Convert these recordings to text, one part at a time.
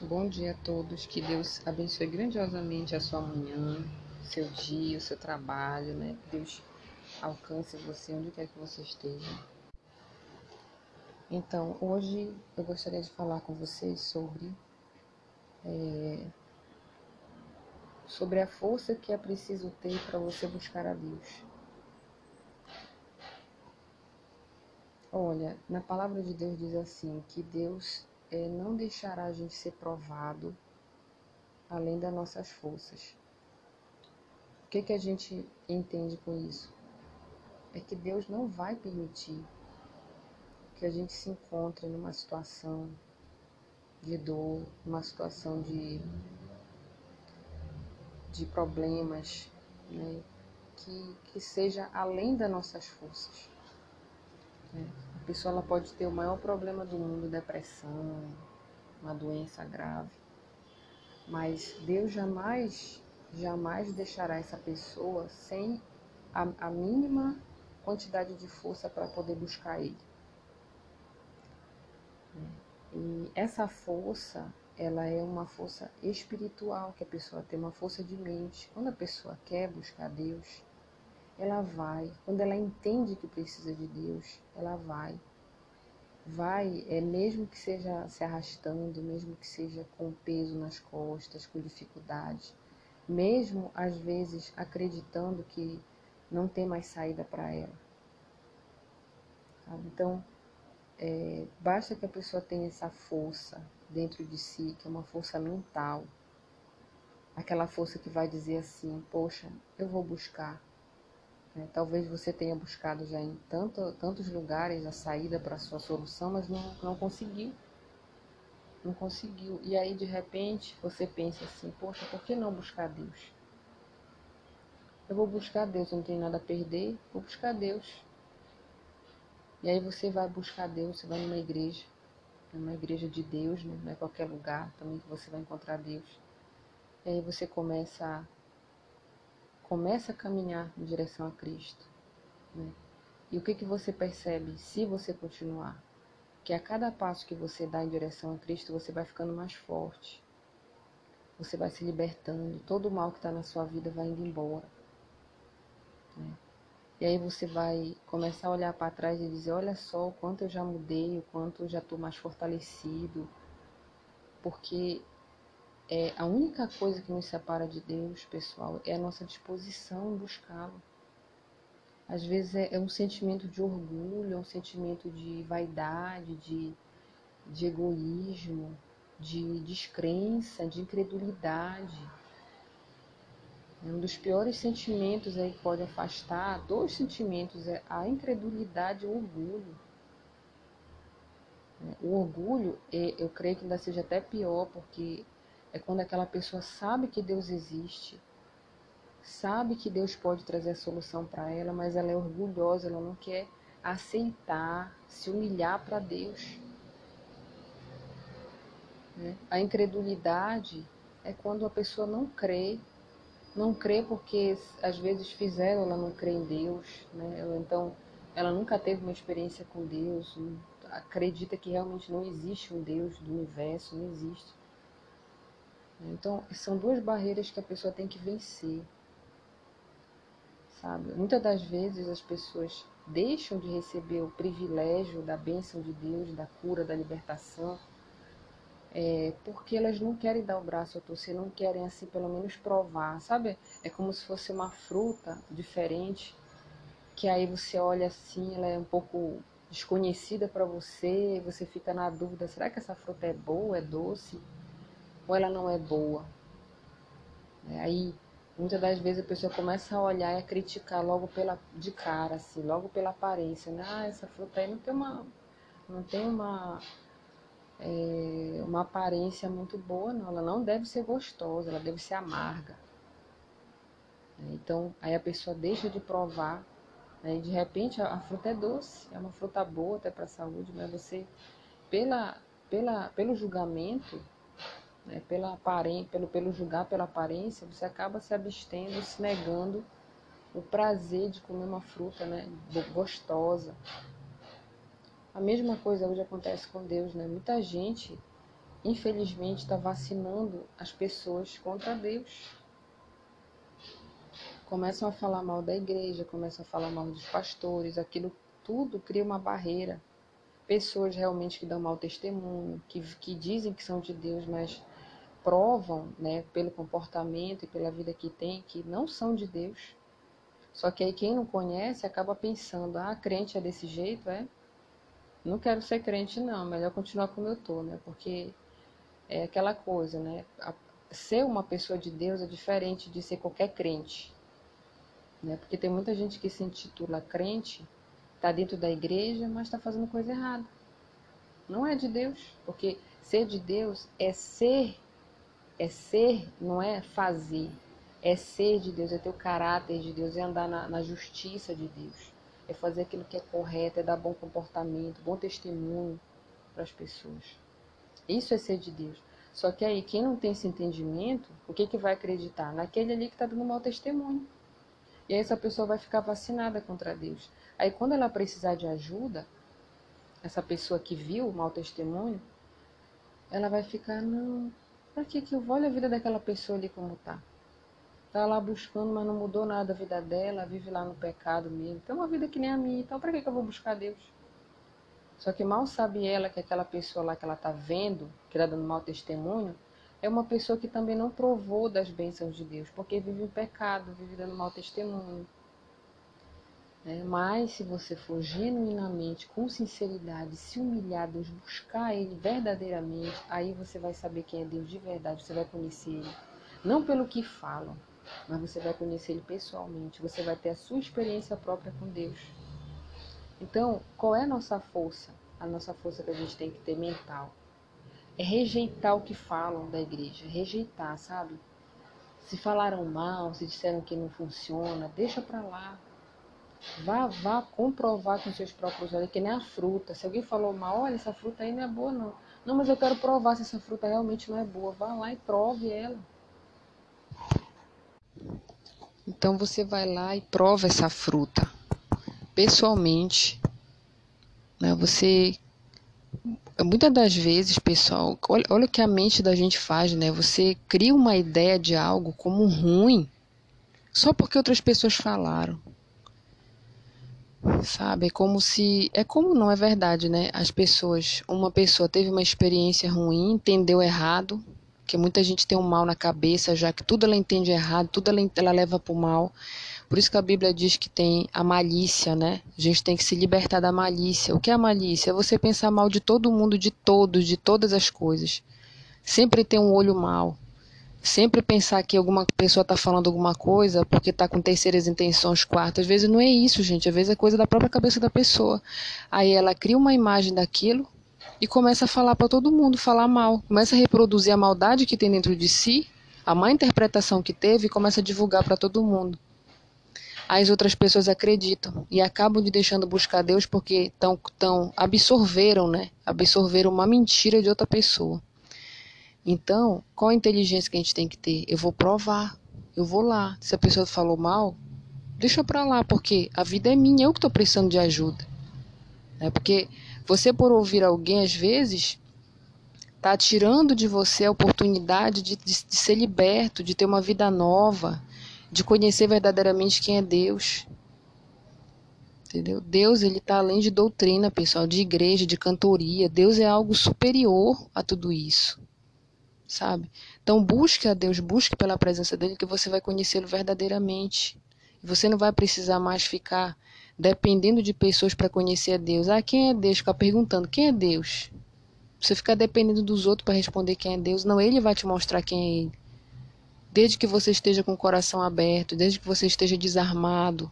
Bom dia a todos, que Deus abençoe grandiosamente a sua manhã, seu dia, o seu trabalho, né? Deus alcance você onde quer que você esteja. Então, hoje eu gostaria de falar com vocês sobre é, sobre a força que é preciso ter para você buscar a Deus. Olha, na palavra de Deus diz assim que Deus é, não deixará a gente ser provado além das nossas forças. O que, que a gente entende com isso? É que Deus não vai permitir que a gente se encontre numa situação de dor, numa situação de, de problemas, né, que, que seja além das nossas forças. Né? A pessoa ela pode ter o maior problema do mundo, depressão, uma doença grave. Mas Deus jamais, jamais deixará essa pessoa sem a, a mínima quantidade de força para poder buscar Ele. E essa força, ela é uma força espiritual que a pessoa tem, uma força de mente. Quando a pessoa quer buscar Deus, ela vai. Quando ela entende que precisa de Deus, ela vai. Vai, é mesmo que seja se arrastando, mesmo que seja com peso nas costas, com dificuldade, mesmo às vezes acreditando que não tem mais saída para ela. Então, é, basta que a pessoa tenha essa força dentro de si, que é uma força mental, aquela força que vai dizer assim: Poxa, eu vou buscar, é, talvez você tenha buscado já em tanto, tantos lugares a saída para a sua solução, mas não, não conseguiu. Não conseguiu. E aí, de repente, você pensa assim: Poxa, por que não buscar Deus? Eu vou buscar Deus, eu não tenho nada a perder, vou buscar Deus. E aí você vai buscar Deus, você vai numa igreja, numa igreja de Deus, né? não é qualquer lugar também que você vai encontrar Deus. E aí você começa começa a caminhar em direção a Cristo. Né? E o que, que você percebe se você continuar? Que a cada passo que você dá em direção a Cristo, você vai ficando mais forte. Você vai se libertando, todo o mal que está na sua vida vai indo embora. Né? E aí você vai começar a olhar para trás e dizer: olha só o quanto eu já mudei, o quanto eu já estou mais fortalecido. Porque é, a única coisa que nos separa de Deus, pessoal, é a nossa disposição em buscá-lo. Às vezes é, é, um sentimento de orgulho, é um sentimento de vaidade, de, de egoísmo, de descrença, de incredulidade. É um dos piores sentimentos aí que pode afastar, dois sentimentos, é a incredulidade e o orgulho. É, o orgulho, é, eu creio que ainda seja até pior, porque é quando aquela pessoa sabe que Deus existe, sabe que Deus pode trazer a solução para ela, mas ela é orgulhosa, ela não quer aceitar, se humilhar para Deus. Né? A incredulidade é quando a pessoa não crê, não crê porque às vezes fizeram ela não crê em Deus, né? Então ela nunca teve uma experiência com Deus, acredita que realmente não existe um Deus do universo, não existe. Então, são duas barreiras que a pessoa tem que vencer. Sabe? Muitas das vezes as pessoas deixam de receber o privilégio da bênção de Deus, da cura, da libertação, é, porque elas não querem dar o braço a torcer, não querem assim pelo menos provar, sabe? É como se fosse uma fruta diferente, que aí você olha assim, ela é um pouco desconhecida para você, você fica na dúvida, será que essa fruta é boa, é doce? Ou ela não é boa. É, aí, muitas das vezes a pessoa começa a olhar e a criticar logo pela de cara, assim, logo pela aparência, né? Ah, essa fruta aí não tem uma, não tem uma, é, uma aparência muito boa, não. Ela não deve ser gostosa, ela deve ser amarga. É, então, aí a pessoa deixa de provar, né? e de repente a, a fruta é doce, é uma fruta boa até para a saúde, mas você, pela, pela, pelo julgamento, né, pela aparência, pelo, pelo julgar pela aparência, você acaba se abstendo, se negando o prazer de comer uma fruta né, gostosa. A mesma coisa hoje acontece com Deus, né? Muita gente infelizmente, está vacinando as pessoas contra Deus. Começam a falar mal da igreja, começam a falar mal dos pastores, aquilo tudo cria uma barreira. Pessoas realmente que dão mau testemunho, que, que dizem que são de Deus, mas provam, né, pelo comportamento e pela vida que tem, que não são de Deus. Só que aí quem não conhece acaba pensando, ah, crente é desse jeito, é? Não quero ser crente não, melhor continuar como eu tô, né? Porque é aquela coisa, né? Ser uma pessoa de Deus é diferente de ser qualquer crente. Né? Porque tem muita gente que se intitula crente, está dentro da igreja, mas está fazendo coisa errada. Não é de Deus, porque ser de Deus é ser é ser, não é fazer. É ser de Deus, é ter o caráter de Deus, é andar na, na justiça de Deus. É fazer aquilo que é correto, é dar bom comportamento, bom testemunho para as pessoas. Isso é ser de Deus. Só que aí, quem não tem esse entendimento, o que, que vai acreditar? Naquele ali que está dando mau testemunho. E aí essa pessoa vai ficar vacinada contra Deus. Aí quando ela precisar de ajuda, essa pessoa que viu o mau testemunho, ela vai ficar, não, Pra que que eu vou? Olha a vida daquela pessoa ali como tá. Tá lá buscando, mas não mudou nada a vida dela, vive lá no pecado mesmo. Tem uma vida que nem a minha, então pra que que eu vou buscar Deus? Só que mal sabe ela que aquela pessoa lá que ela tá vendo, que tá dando mau testemunho, é uma pessoa que também não provou das bênçãos de Deus, porque vive em pecado, vive dando mau testemunho. Né? Mas se você for genuinamente, com sinceridade, se humilhar Deus, buscar Ele verdadeiramente, aí você vai saber quem é Deus de verdade, você vai conhecer Ele. Não pelo que falam, mas você vai conhecer Ele pessoalmente, você vai ter a sua experiência própria com Deus. Então, qual é a nossa força? A nossa força que a gente tem que ter mental. É rejeitar o que falam da igreja, rejeitar, sabe? Se falaram mal, se disseram que não funciona, deixa pra lá. Vá, vá comprovar com seus próprios olhos, que nem a fruta. Se alguém falou mal, olha, essa fruta aí não é boa, não. Não, mas eu quero provar se essa fruta realmente não é boa. Vá lá e prove ela. Então você vai lá e prova essa fruta. Pessoalmente. Né? Você. Muitas das vezes, pessoal, olha, olha o que a mente da gente faz, né? Você cria uma ideia de algo como ruim só porque outras pessoas falaram sabe? É como se. É como não é verdade, né? As pessoas. Uma pessoa teve uma experiência ruim, entendeu errado, que muita gente tem um mal na cabeça, já que tudo ela entende errado, tudo ela, ela leva para o mal. Por isso que a Bíblia diz que tem a malícia, né? A gente tem que se libertar da malícia. O que é a malícia? É você pensar mal de todo mundo, de todos, de todas as coisas. Sempre ter um olho mal sempre pensar que alguma pessoa está falando alguma coisa porque está com terceiras intenções, quartas. Às vezes não é isso, gente. Às vezes é coisa da própria cabeça da pessoa. Aí ela cria uma imagem daquilo e começa a falar para todo mundo, falar mal. Começa a reproduzir a maldade que tem dentro de si, a má interpretação que teve e começa a divulgar para todo mundo. Aí as outras pessoas acreditam e acabam de deixando buscar Deus porque tão, tão absorveram, né? Absorveram uma mentira de outra pessoa. Então, qual a inteligência que a gente tem que ter? Eu vou provar, eu vou lá. Se a pessoa falou mal, deixa pra lá, porque a vida é minha, eu que estou precisando de ajuda. É porque você, por ouvir alguém, às vezes, está tirando de você a oportunidade de, de, de ser liberto, de ter uma vida nova, de conhecer verdadeiramente quem é Deus. Entendeu? Deus ele está além de doutrina, pessoal, de igreja, de cantoria. Deus é algo superior a tudo isso sabe? Então busque a Deus, busque pela presença dele que você vai conhecê-lo verdadeiramente. Você não vai precisar mais ficar dependendo de pessoas para conhecer a Deus. Ah, quem é Deus? Ficar perguntando quem é Deus. Você ficar dependendo dos outros para responder quem é Deus. Não, ele vai te mostrar quem é ele. Desde que você esteja com o coração aberto, desde que você esteja desarmado.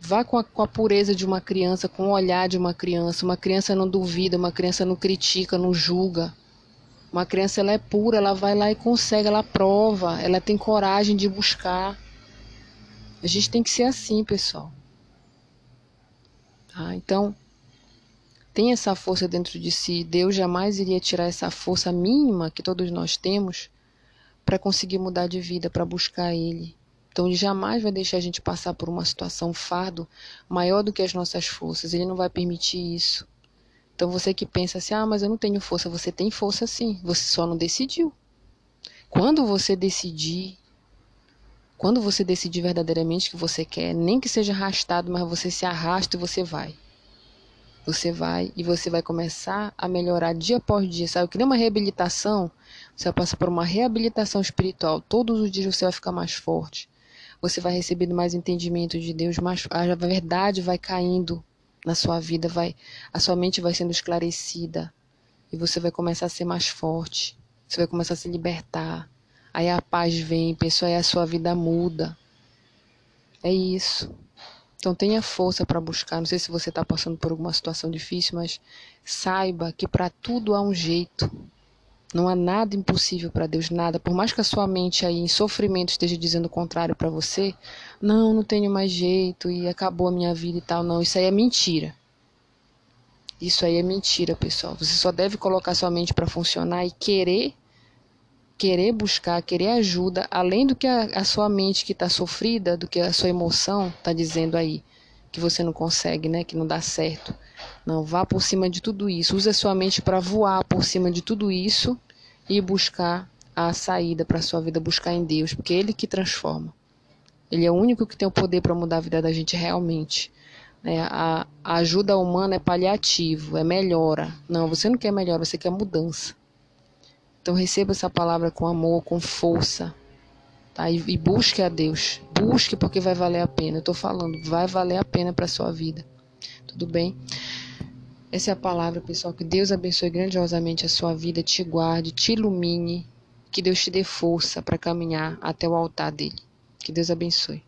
Vá com a, com a, pureza de uma criança, com o olhar de uma criança. Uma criança não duvida, uma criança não critica, não julga. Uma criança ela é pura, ela vai lá e consegue, ela prova, ela tem coragem de buscar. A gente tem que ser assim, pessoal. Tá? Então, tem essa força dentro de si. Deus jamais iria tirar essa força mínima que todos nós temos para conseguir mudar de vida, para buscar Ele. Então, Ele jamais vai deixar a gente passar por uma situação fardo maior do que as nossas forças. Ele não vai permitir isso. Então você que pensa assim, ah, mas eu não tenho força, você tem força sim, você só não decidiu. Quando você decidir, quando você decidir verdadeiramente que você quer, nem que seja arrastado, mas você se arrasta e você vai. Você vai e você vai começar a melhorar dia após dia, sabe? Que nem uma reabilitação, você vai passar por uma reabilitação espiritual. Todos os dias você vai ficar mais forte. Você vai recebendo mais entendimento de Deus, mais a verdade vai caindo na sua vida, vai a sua mente vai sendo esclarecida e você vai começar a ser mais forte. Você vai começar a se libertar. Aí a paz vem, pessoal, aí a sua vida muda. É isso. Então tenha força para buscar. Não sei se você está passando por alguma situação difícil, mas saiba que para tudo há um jeito. Não há nada impossível para Deus, nada. Por mais que a sua mente aí em sofrimento esteja dizendo o contrário para você, não, não tenho mais jeito e acabou a minha vida e tal. Não, isso aí é mentira. Isso aí é mentira, pessoal. Você só deve colocar sua mente para funcionar e querer, querer buscar, querer ajuda, além do que a, a sua mente que está sofrida, do que a sua emoção está dizendo aí, que você não consegue, né? Que não dá certo. Não, vá por cima de tudo isso. Use a sua mente para voar por cima de tudo isso e buscar a saída para a sua vida, buscar em Deus, porque Ele que transforma. Ele é o único que tem o poder para mudar a vida da gente realmente. É, a, a, ajuda humana é paliativo, é melhora. Não, você não quer melhora, você quer mudança. Então receba essa palavra com amor, com força. Tá? E, e busque a Deus. Busque porque vai valer a pena. Eu estou falando, vai valer a pena para sua vida. Tudo bem? Essa é a palavra, pessoal. Que Deus abençoe grandiosamente a sua vida, te guarde, te ilumine. Que Deus te dê força para caminhar até o altar dele. Que Deus abençoe.